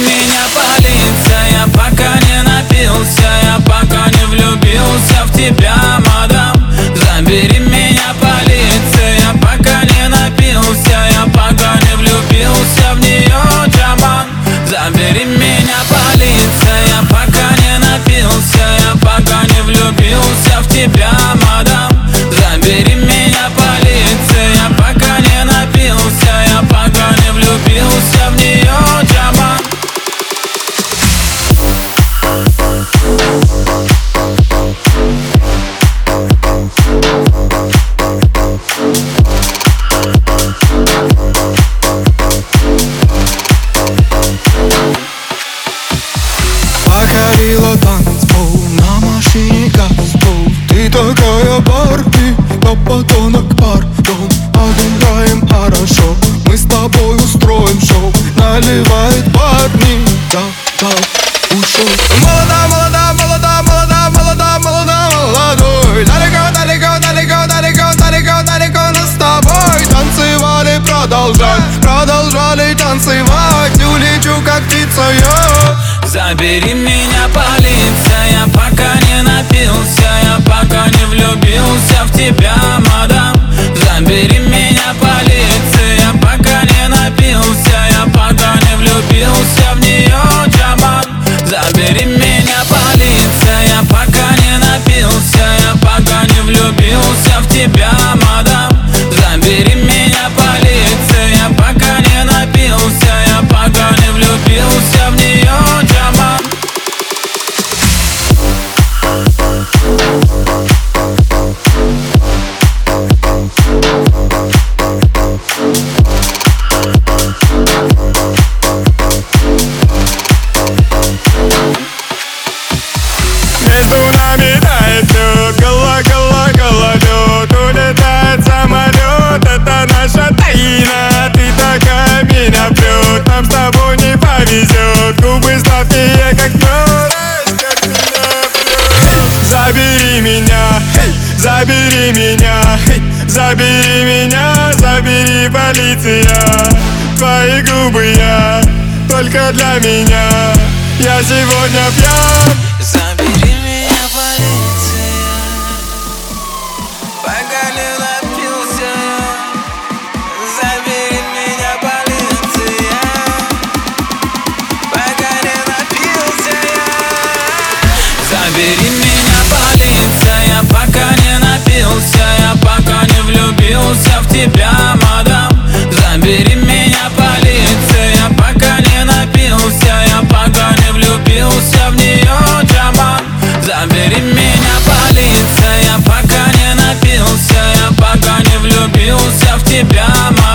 меня полиция я Пока не напился, я пока не влюбился в тебя, мадам. Забери меня, полиция я Пока не напился, я пока не влюбился в нее, Джаман. Забери меня, полиция я Пока не напился, я пока не влюбился в тебя, мадам. Ты такая Барби, я подонок пардон Отыграем хорошо, мы с тобой устроим шоу. Наливает парни, да, да, ушел Молода, молода, молода, молода, молода, молода, молодой. Далеко, далеко, далеко, далеко, далеко, далеко нас с тобой Танцевали, продолжать, продолжали танцевать. Улечу как птица я Забери меня, полиция, пока не напился Я пока тебя, Забери меня, забери меня, забери меня, забери полиция. Твои губы я, только для меня. Я сегодня пьян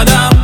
adam.